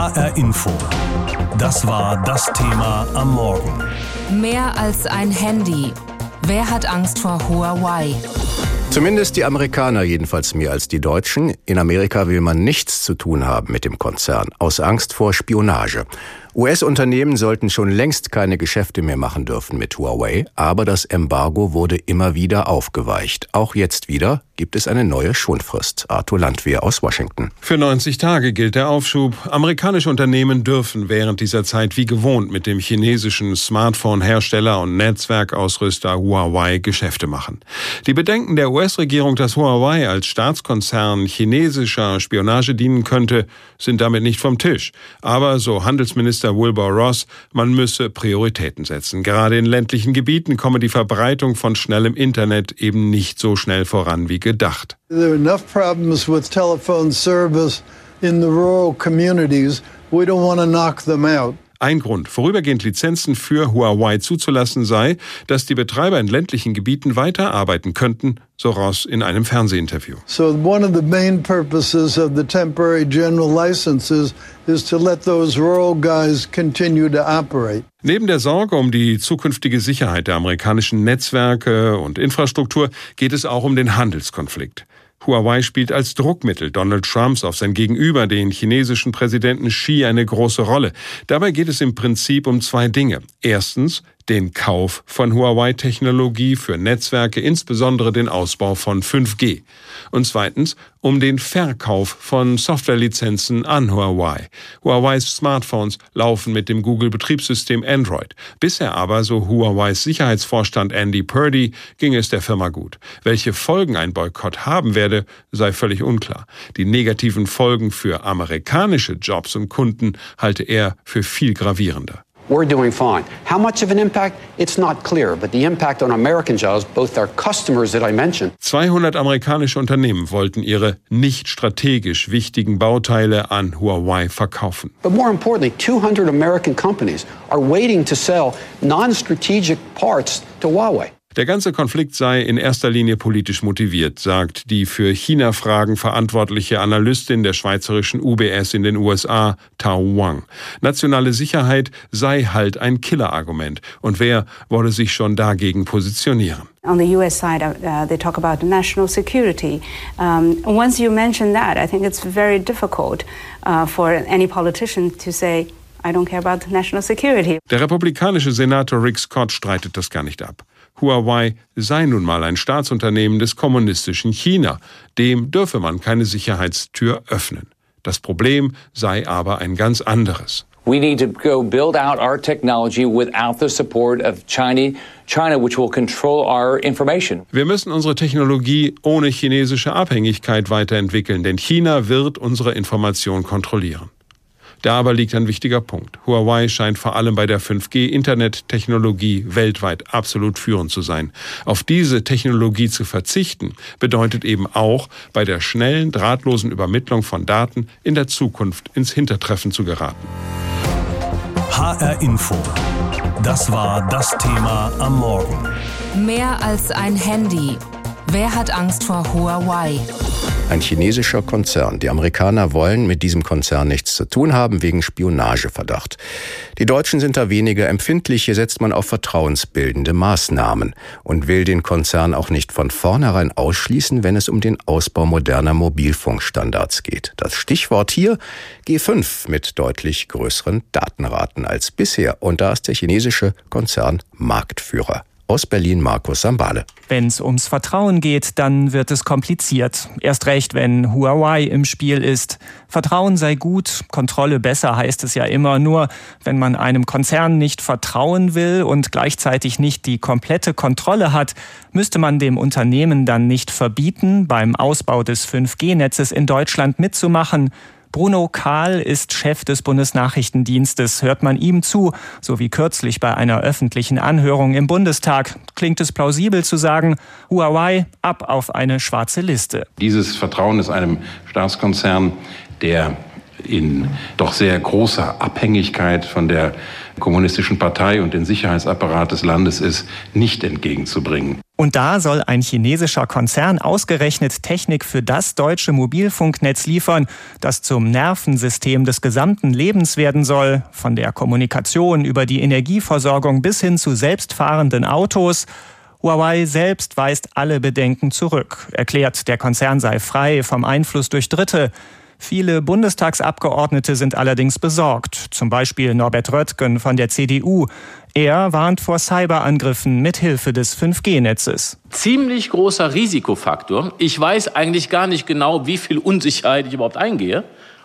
HR Info. Das war das Thema am Morgen. Mehr als ein Handy. Wer hat Angst vor Huawei? Zumindest die Amerikaner jedenfalls mehr als die Deutschen. In Amerika will man nichts zu tun haben mit dem Konzern, aus Angst vor Spionage. US-Unternehmen sollten schon längst keine Geschäfte mehr machen dürfen mit Huawei, aber das Embargo wurde immer wieder aufgeweicht. Auch jetzt wieder gibt es eine neue Schonfrist. Arthur Landwehr aus Washington. Für 90 Tage gilt der Aufschub. Amerikanische Unternehmen dürfen während dieser Zeit wie gewohnt mit dem chinesischen Smartphone-Hersteller und Netzwerkausrüster Huawei Geschäfte machen. Die Bedenken der US-Regierung, dass Huawei als Staatskonzern chinesischer Spionage dienen könnte, sind damit nicht vom Tisch. Aber so Handelsminister Minister Wilbur Ross, man müsse Prioritäten setzen. Gerade in ländlichen Gebieten komme die Verbreitung von schnellem Internet eben nicht so schnell voran wie gedacht. There are enough problems with telephone service in the rural communities. We don't want to knock them out. Ein Grund, vorübergehend Lizenzen für Huawei zuzulassen sei, dass die Betreiber in ländlichen Gebieten weiter arbeiten könnten, so Ross in einem Fernsehinterview. So one of the main purposes of the temporary general licenses is to let those rural guys continue to operate. Neben der Sorge um die zukünftige Sicherheit der amerikanischen Netzwerke und Infrastruktur geht es auch um den Handelskonflikt. Huawei spielt als Druckmittel Donald Trumps auf sein Gegenüber, den chinesischen Präsidenten Xi, eine große Rolle. Dabei geht es im Prinzip um zwei Dinge. Erstens den Kauf von Huawei-Technologie für Netzwerke, insbesondere den Ausbau von 5G. Und zweitens um den Verkauf von Softwarelizenzen an Huawei. Huaweis Smartphones laufen mit dem Google-Betriebssystem Android. Bisher aber, so Huaweis Sicherheitsvorstand Andy Purdy, ging es der Firma gut. Welche Folgen ein Boykott haben werde, sei völlig unklar. Die negativen Folgen für amerikanische Jobs und Kunden halte er für viel gravierender. We're doing fine. How much of an impact? It's not clear, but the impact on American jobs, both our customers that I mentioned. 200 amerikanische Unternehmen wollten ihre nicht strategisch wichtigen Bauteile an Huawei verkaufen. But more importantly, 200 American companies are waiting to sell non-strategic parts to Huawei. Der ganze Konflikt sei in erster Linie politisch motiviert, sagt die für China-Fragen verantwortliche Analystin der schweizerischen UBS in den USA, Tao Wang. Nationale Sicherheit sei halt ein Killerargument. Und wer wolle sich schon dagegen positionieren? On the US side, uh, they talk about national security. Um, once you mention that, I think it's very difficult uh, for any politician to say, I don't care about national security. Der republikanische Senator Rick Scott streitet das gar nicht ab. Huawei sei nun mal ein Staatsunternehmen des kommunistischen China. Dem dürfe man keine Sicherheitstür öffnen. Das Problem sei aber ein ganz anderes. We need to go build out our technology without the support of China, China, which will control our information. Wir müssen unsere Technologie ohne chinesische Abhängigkeit weiterentwickeln, denn China wird unsere Information kontrollieren. Da aber liegt ein wichtiger Punkt. Huawei scheint vor allem bei der 5G-Internettechnologie weltweit absolut führend zu sein. Auf diese Technologie zu verzichten, bedeutet eben auch, bei der schnellen, drahtlosen Übermittlung von Daten in der Zukunft ins Hintertreffen zu geraten. HR Info. Das war das Thema am Morgen. Mehr als ein Handy. Wer hat Angst vor Huawei? Ein chinesischer Konzern. Die Amerikaner wollen mit diesem Konzern nichts zu tun haben wegen Spionageverdacht. Die Deutschen sind da weniger empfindlich. Hier setzt man auf vertrauensbildende Maßnahmen und will den Konzern auch nicht von vornherein ausschließen, wenn es um den Ausbau moderner Mobilfunkstandards geht. Das Stichwort hier G5 mit deutlich größeren Datenraten als bisher. Und da ist der chinesische Konzern Marktführer. Aus Berlin Markus Sambale. Wenn es ums Vertrauen geht, dann wird es kompliziert. Erst recht, wenn Huawei im Spiel ist. Vertrauen sei gut, Kontrolle besser heißt es ja immer. Nur wenn man einem Konzern nicht vertrauen will und gleichzeitig nicht die komplette Kontrolle hat, müsste man dem Unternehmen dann nicht verbieten, beim Ausbau des 5G-Netzes in Deutschland mitzumachen. Bruno Kahl ist Chef des Bundesnachrichtendienstes. Hört man ihm zu, so wie kürzlich bei einer öffentlichen Anhörung im Bundestag, klingt es plausibel zu sagen, Huawei ab auf eine schwarze Liste. Dieses Vertrauen ist einem Staatskonzern, der in doch sehr großer Abhängigkeit von der kommunistischen Partei und den Sicherheitsapparat des Landes ist, nicht entgegenzubringen. Und da soll ein chinesischer Konzern ausgerechnet Technik für das deutsche Mobilfunknetz liefern, das zum Nervensystem des gesamten Lebens werden soll, von der Kommunikation über die Energieversorgung bis hin zu selbstfahrenden Autos. Huawei selbst weist alle Bedenken zurück, erklärt, der Konzern sei frei vom Einfluss durch Dritte. Viele Bundestagsabgeordnete sind allerdings besorgt, zum Beispiel Norbert Röttgen von der CDU. Er warnt vor Cyberangriffen mit Hilfe des 5G-Netzes. Ziemlich großer Risikofaktor. Ich weiß eigentlich gar nicht genau, wie viel Unsicherheit ich überhaupt eingehe.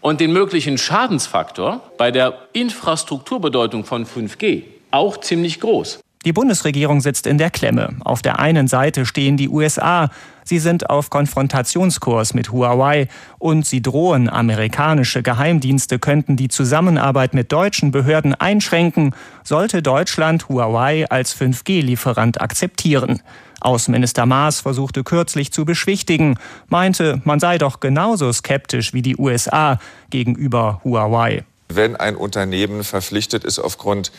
Und den möglichen Schadensfaktor bei der Infrastrukturbedeutung von 5G auch ziemlich groß. Die Bundesregierung sitzt in der Klemme. Auf der einen Seite stehen die USA. Sie sind auf Konfrontationskurs mit Huawei und sie drohen, amerikanische Geheimdienste könnten die Zusammenarbeit mit deutschen Behörden einschränken, sollte Deutschland Huawei als 5G-Lieferant akzeptieren. Außenminister Maas versuchte kürzlich zu beschwichtigen, meinte, man sei doch genauso skeptisch wie die USA gegenüber Huawei. Wenn ein Unternehmen verpflichtet ist, aufgrund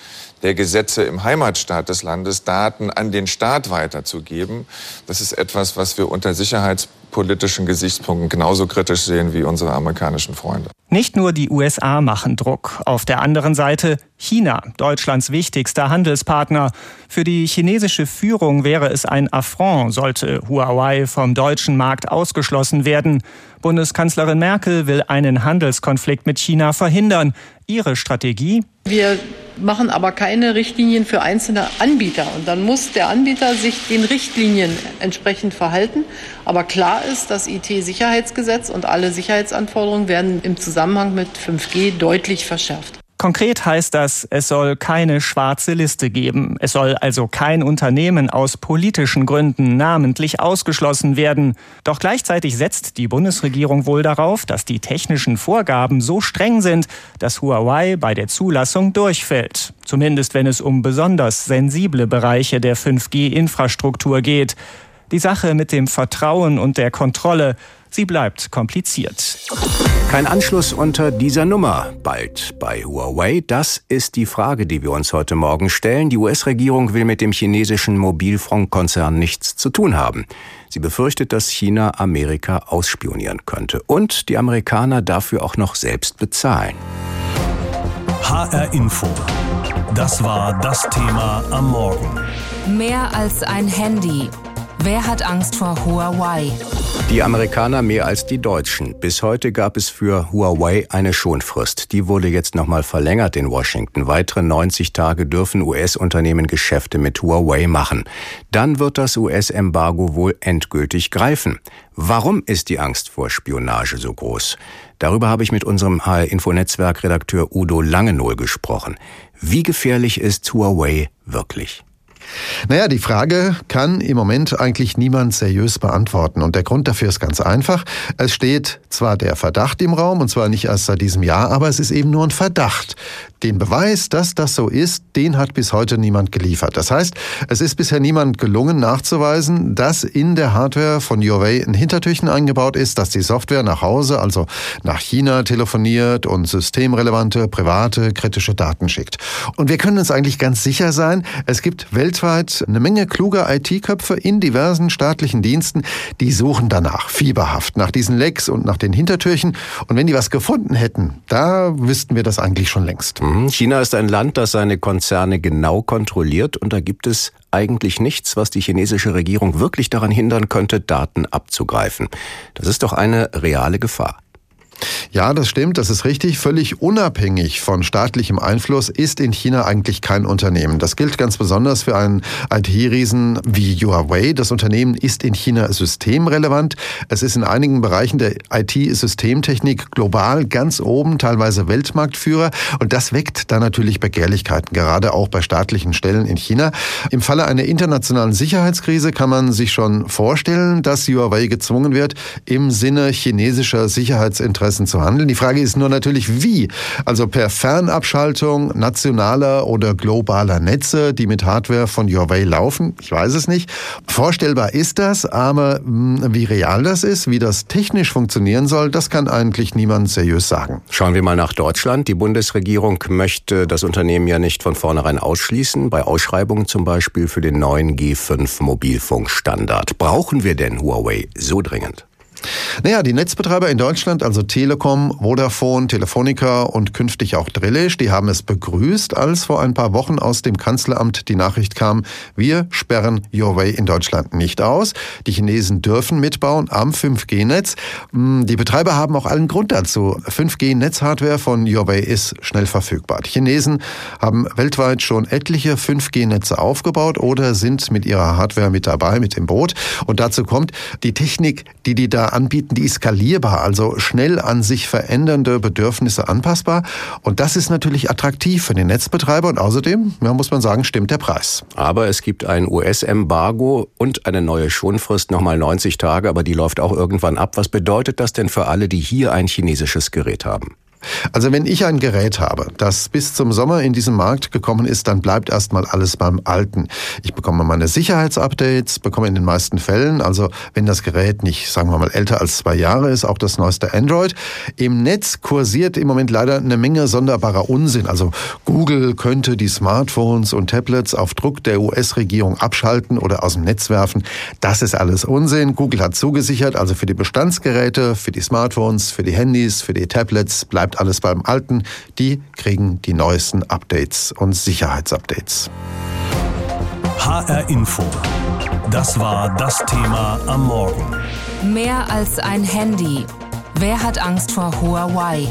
der Gesetze im Heimatstaat des Landes Daten an den Staat weiterzugeben, das ist etwas, was wir unter sicherheitspolitischen Gesichtspunkten genauso kritisch sehen wie unsere amerikanischen Freunde. Nicht nur die USA machen Druck. Auf der anderen Seite China, Deutschlands wichtigster Handelspartner. Für die chinesische Führung wäre es ein Affront, sollte Huawei vom deutschen Markt ausgeschlossen werden. Bundeskanzlerin Merkel will einen Handelskonflikt mit China verhindern. Ihre Strategie? Wir machen aber keine Richtlinien für einzelne Anbieter. Und dann muss der Anbieter sich den Richtlinien entsprechend verhalten. Aber klar ist, das IT-Sicherheitsgesetz und alle Sicherheitsanforderungen werden im Zusammenhang mit 5G deutlich verschärft. Konkret heißt das, es soll keine schwarze Liste geben. Es soll also kein Unternehmen aus politischen Gründen namentlich ausgeschlossen werden. Doch gleichzeitig setzt die Bundesregierung wohl darauf, dass die technischen Vorgaben so streng sind, dass Huawei bei der Zulassung durchfällt. Zumindest wenn es um besonders sensible Bereiche der 5G-Infrastruktur geht. Die Sache mit dem Vertrauen und der Kontrolle, sie bleibt kompliziert. Kein Anschluss unter dieser Nummer bald bei Huawei. Das ist die Frage, die wir uns heute Morgen stellen. Die US-Regierung will mit dem chinesischen Mobilfunkkonzern nichts zu tun haben. Sie befürchtet, dass China Amerika ausspionieren könnte und die Amerikaner dafür auch noch selbst bezahlen. HR Info. Das war das Thema am Morgen. Mehr als ein Handy. Wer hat Angst vor Huawei? Die Amerikaner mehr als die Deutschen. Bis heute gab es für Huawei eine Schonfrist. Die wurde jetzt nochmal verlängert in Washington. Weitere 90 Tage dürfen US-Unternehmen Geschäfte mit Huawei machen. Dann wird das US-Embargo wohl endgültig greifen. Warum ist die Angst vor Spionage so groß? Darüber habe ich mit unserem HR-Info-Netzwerk-Redakteur Udo Langenohl gesprochen. Wie gefährlich ist Huawei wirklich? Naja, die Frage kann im Moment eigentlich niemand seriös beantworten. Und der Grund dafür ist ganz einfach. Es steht zwar der Verdacht im Raum, und zwar nicht erst seit diesem Jahr, aber es ist eben nur ein Verdacht. Den Beweis, dass das so ist, den hat bis heute niemand geliefert. Das heißt, es ist bisher niemand gelungen nachzuweisen, dass in der Hardware von Huawei ein Hintertürchen eingebaut ist, dass die Software nach Hause, also nach China telefoniert und systemrelevante, private, kritische Daten schickt. Und wir können uns eigentlich ganz sicher sein, es gibt weltweit eine Menge kluger IT-Köpfe in diversen staatlichen Diensten, die suchen danach, fieberhaft, nach diesen Lecks und nach den Hintertürchen. Und wenn die was gefunden hätten, da wüssten wir das eigentlich schon längst. Mhm. China ist ein Land, das seine Konzerne genau kontrolliert und da gibt es eigentlich nichts, was die chinesische Regierung wirklich daran hindern könnte, Daten abzugreifen. Das ist doch eine reale Gefahr. Ja, das stimmt, das ist richtig. Völlig unabhängig von staatlichem Einfluss ist in China eigentlich kein Unternehmen. Das gilt ganz besonders für einen IT-Riesen wie Huawei. Das Unternehmen ist in China systemrelevant. Es ist in einigen Bereichen der IT-Systemtechnik global ganz oben, teilweise Weltmarktführer. Und das weckt da natürlich Begehrlichkeiten, gerade auch bei staatlichen Stellen in China. Im Falle einer internationalen Sicherheitskrise kann man sich schon vorstellen, dass Huawei gezwungen wird, im Sinne chinesischer Sicherheitsinteressen Interessen zu handeln. Die Frage ist nur natürlich, wie. Also per Fernabschaltung nationaler oder globaler Netze, die mit Hardware von Huawei laufen. Ich weiß es nicht. Vorstellbar ist das, aber hm, wie real das ist, wie das technisch funktionieren soll, das kann eigentlich niemand seriös sagen. Schauen wir mal nach Deutschland. Die Bundesregierung möchte das Unternehmen ja nicht von vornherein ausschließen, bei Ausschreibungen zum Beispiel für den neuen G5 Mobilfunkstandard. Brauchen wir denn Huawei so dringend? Naja, die Netzbetreiber in Deutschland, also Telekom, Vodafone, Telefonica und künftig auch Drillisch, die haben es begrüßt, als vor ein paar Wochen aus dem Kanzleramt die Nachricht kam, wir sperren Huawei in Deutschland nicht aus. Die Chinesen dürfen mitbauen am 5G-Netz. Hm, die Betreiber haben auch allen Grund dazu. 5G-Netzhardware von Huawei ist schnell verfügbar. Die Chinesen haben weltweit schon etliche 5G-Netze aufgebaut oder sind mit ihrer Hardware mit dabei, mit dem Boot. Und dazu kommt, die Technik, die die da anbieten, die skalierbar, also schnell an sich verändernde Bedürfnisse anpassbar. Und das ist natürlich attraktiv für den Netzbetreiber und außerdem, ja, muss man sagen, stimmt der Preis. Aber es gibt ein US-Embargo und eine neue Schonfrist, nochmal 90 Tage, aber die läuft auch irgendwann ab. Was bedeutet das denn für alle, die hier ein chinesisches Gerät haben? Also wenn ich ein Gerät habe, das bis zum Sommer in diesen Markt gekommen ist, dann bleibt erstmal alles beim Alten. Ich bekomme meine Sicherheitsupdates, bekomme in den meisten Fällen, also wenn das Gerät nicht, sagen wir mal, älter als zwei Jahre ist, auch das neueste Android. Im Netz kursiert im Moment leider eine Menge sonderbarer Unsinn. Also Google könnte die Smartphones und Tablets auf Druck der US-Regierung abschalten oder aus dem Netz werfen. Das ist alles Unsinn. Google hat zugesichert, also für die Bestandsgeräte, für die Smartphones, für die Handys, für die Tablets bleibt bleibt alles beim Alten. Die kriegen die neuesten Updates und Sicherheitsupdates. HR Info. Das war das Thema am Morgen. Mehr als ein Handy. Wer hat Angst vor Huawei?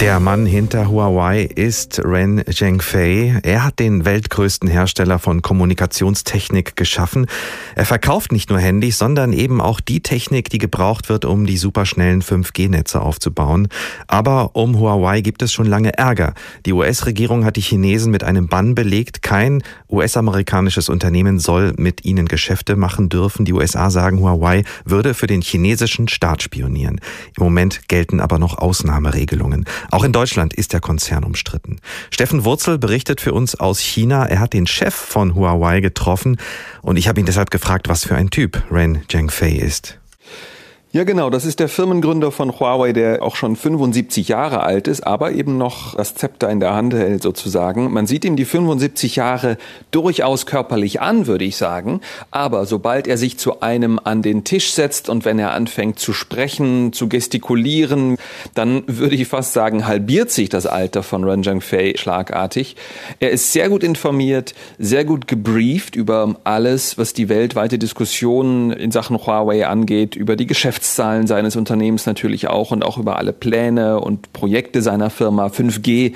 Der Mann hinter Huawei ist Ren Zhengfei. Er hat den weltgrößten Hersteller von Kommunikationstechnik geschaffen. Er verkauft nicht nur Handys, sondern eben auch die Technik, die gebraucht wird, um die superschnellen 5G-Netze aufzubauen. Aber um Huawei gibt es schon lange Ärger. Die US-Regierung hat die Chinesen mit einem Bann belegt. Kein US-amerikanisches Unternehmen soll mit ihnen Geschäfte machen dürfen. Die USA sagen, Huawei würde für den chinesischen Staat spionieren. Im Moment gelten aber noch Ausnahmeregelungen. Auch in Deutschland ist der Konzern umstritten. Steffen Wurzel berichtet für uns aus China. Er hat den Chef von Huawei getroffen und ich habe ihn deshalb gefragt, was für ein Typ Ren Zhengfei ist. Ja, genau. Das ist der Firmengründer von Huawei, der auch schon 75 Jahre alt ist, aber eben noch das Zepter in der Hand hält sozusagen. Man sieht ihm die 75 Jahre durchaus körperlich an, würde ich sagen. Aber sobald er sich zu einem an den Tisch setzt und wenn er anfängt zu sprechen, zu gestikulieren, dann würde ich fast sagen, halbiert sich das Alter von Ren Zhengfei schlagartig. Er ist sehr gut informiert, sehr gut gebrieft über alles, was die weltweite Diskussion in Sachen Huawei angeht, über die Geschäfte Geschäftszahlen seines Unternehmens natürlich auch und auch über alle Pläne und Projekte seiner Firma. 5G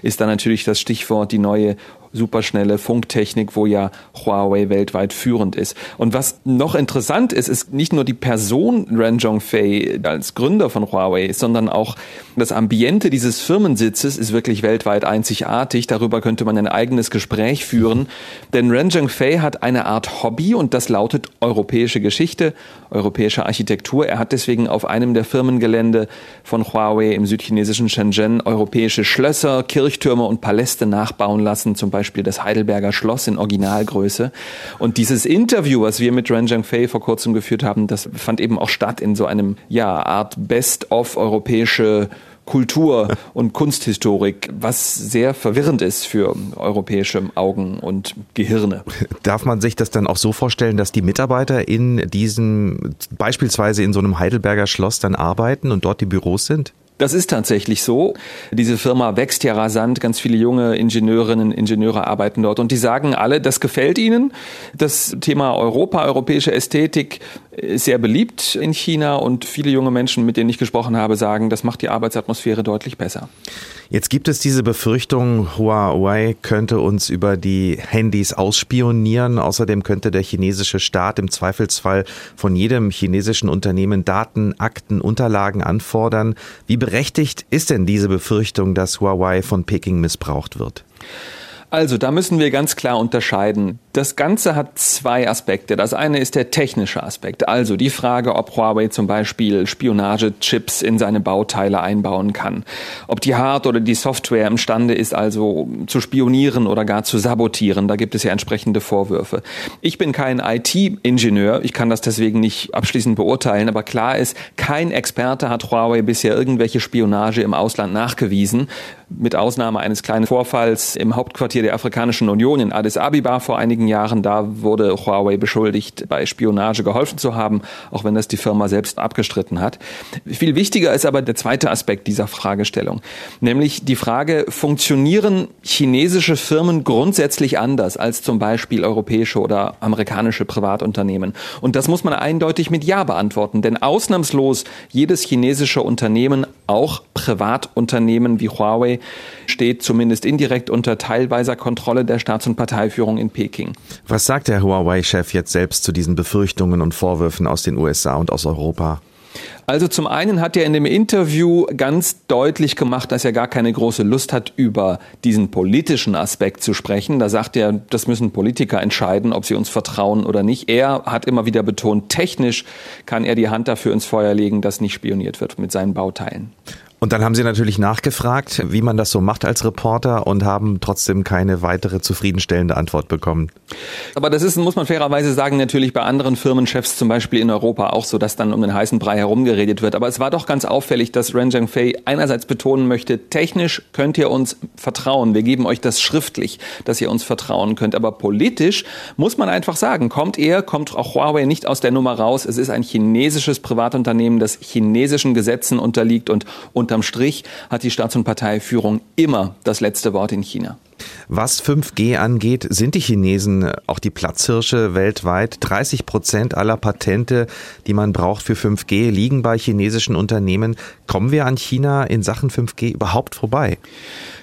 ist da natürlich das Stichwort, die neue superschnelle Funktechnik, wo ja Huawei weltweit führend ist. Und was noch interessant ist, ist nicht nur die Person Ren Zhongfei als Gründer von Huawei, sondern auch das Ambiente dieses Firmensitzes ist wirklich weltweit einzigartig. Darüber könnte man ein eigenes Gespräch führen. Denn Ren Zhongfei hat eine Art Hobby und das lautet europäische Geschichte, europäische Architektur. Er hat deswegen auf einem der Firmengelände von Huawei im südchinesischen Shenzhen europäische Schlösser, Kirchtürme und Paläste nachbauen lassen, zum Beispiel Beispiel das Heidelberger Schloss in Originalgröße. Und dieses Interview, was wir mit Ren Fei vor kurzem geführt haben, das fand eben auch statt in so einem, ja, Art Best-of europäische Kultur und Kunsthistorik, was sehr verwirrend ist für europäische Augen und Gehirne. Darf man sich das dann auch so vorstellen, dass die Mitarbeiter in diesem, beispielsweise in so einem Heidelberger Schloss dann arbeiten und dort die Büros sind? Das ist tatsächlich so. Diese Firma wächst ja rasant. Ganz viele junge Ingenieurinnen, Ingenieure arbeiten dort und die sagen alle, das gefällt ihnen. Das Thema Europa, europäische Ästhetik ist sehr beliebt in China und viele junge Menschen, mit denen ich gesprochen habe, sagen, das macht die Arbeitsatmosphäre deutlich besser. Jetzt gibt es diese Befürchtung, Huawei könnte uns über die Handys ausspionieren. Außerdem könnte der chinesische Staat im Zweifelsfall von jedem chinesischen Unternehmen Daten, Akten, Unterlagen anfordern. Wie berechtigt ist denn diese Befürchtung, dass Huawei von Peking missbraucht wird? Also, da müssen wir ganz klar unterscheiden. Das Ganze hat zwei Aspekte. Das eine ist der technische Aspekt. Also die Frage, ob Huawei zum Beispiel Spionagechips in seine Bauteile einbauen kann. Ob die Hard- oder die Software imstande ist, also zu spionieren oder gar zu sabotieren. Da gibt es ja entsprechende Vorwürfe. Ich bin kein IT-Ingenieur. Ich kann das deswegen nicht abschließend beurteilen. Aber klar ist, kein Experte hat Huawei bisher irgendwelche Spionage im Ausland nachgewiesen. Mit Ausnahme eines kleinen Vorfalls im Hauptquartier der Afrikanischen Union in Addis Abeba vor einigen Jahren. Da wurde Huawei beschuldigt, bei Spionage geholfen zu haben, auch wenn das die Firma selbst abgestritten hat. Viel wichtiger ist aber der zweite Aspekt dieser Fragestellung, nämlich die Frage, funktionieren chinesische Firmen grundsätzlich anders als zum Beispiel europäische oder amerikanische Privatunternehmen? Und das muss man eindeutig mit Ja beantworten, denn ausnahmslos jedes chinesische Unternehmen, auch Privatunternehmen wie Huawei, steht zumindest indirekt unter teilweiser Kontrolle der Staats- und Parteiführung in Peking. Was sagt der Huawei-Chef jetzt selbst zu diesen Befürchtungen und Vorwürfen aus den USA und aus Europa? Also zum einen hat er in dem Interview ganz deutlich gemacht, dass er gar keine große Lust hat, über diesen politischen Aspekt zu sprechen. Da sagt er, das müssen Politiker entscheiden, ob sie uns vertrauen oder nicht. Er hat immer wieder betont, technisch kann er die Hand dafür ins Feuer legen, dass nicht spioniert wird mit seinen Bauteilen. Und dann haben Sie natürlich nachgefragt, wie man das so macht als Reporter und haben trotzdem keine weitere zufriedenstellende Antwort bekommen. Aber das ist, muss man fairerweise sagen, natürlich bei anderen Firmenchefs, zum Beispiel in Europa, auch so, dass dann um den heißen Brei herumgeredet wird. Aber es war doch ganz auffällig, dass Ren Zhengfei einerseits betonen möchte, technisch könnt ihr uns vertrauen. Wir geben euch das schriftlich, dass ihr uns vertrauen könnt. Aber politisch muss man einfach sagen, kommt er, kommt auch Huawei nicht aus der Nummer raus. Es ist ein chinesisches Privatunternehmen, das chinesischen Gesetzen unterliegt und, und unterm Strich hat die Staats- und Parteiführung immer das letzte Wort in China. Was 5G angeht, sind die Chinesen auch die Platzhirsche weltweit. 30 Prozent aller Patente, die man braucht für 5G, liegen bei chinesischen Unternehmen. Kommen wir an China in Sachen 5G überhaupt vorbei?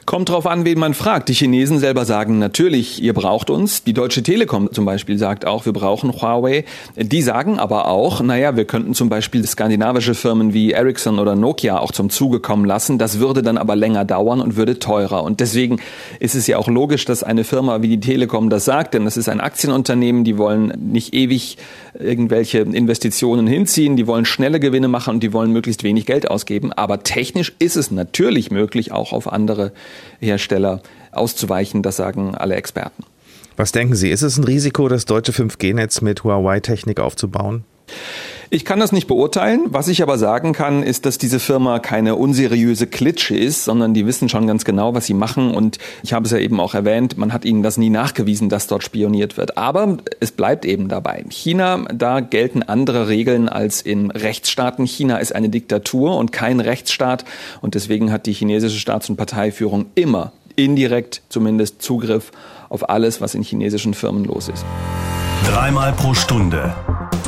Kommt drauf an, wen man fragt. Die Chinesen selber sagen natürlich, ihr braucht uns. Die Deutsche Telekom zum Beispiel sagt auch, wir brauchen Huawei. Die sagen aber auch, naja, wir könnten zum Beispiel skandinavische Firmen wie Ericsson oder Nokia auch zum Zuge kommen lassen. Das würde dann aber länger dauern und würde teurer. Und deswegen ist es ja auch logisch, dass eine Firma wie die Telekom das sagt, denn das ist ein Aktienunternehmen, die wollen nicht ewig irgendwelche Investitionen hinziehen, die wollen schnelle Gewinne machen und die wollen möglichst wenig Geld ausgeben. Aber technisch ist es natürlich möglich, auch auf andere Hersteller auszuweichen. Das sagen alle Experten. Was denken Sie, ist es ein Risiko, das deutsche 5G-Netz mit Huawei-Technik aufzubauen? Ich kann das nicht beurteilen. Was ich aber sagen kann, ist, dass diese Firma keine unseriöse Klitsche ist, sondern die wissen schon ganz genau, was sie machen. Und ich habe es ja eben auch erwähnt, man hat ihnen das nie nachgewiesen, dass dort spioniert wird. Aber es bleibt eben dabei. China, da gelten andere Regeln als in Rechtsstaaten. China ist eine Diktatur und kein Rechtsstaat. Und deswegen hat die chinesische Staats- und Parteiführung immer indirekt zumindest Zugriff auf alles, was in chinesischen Firmen los ist. Dreimal pro Stunde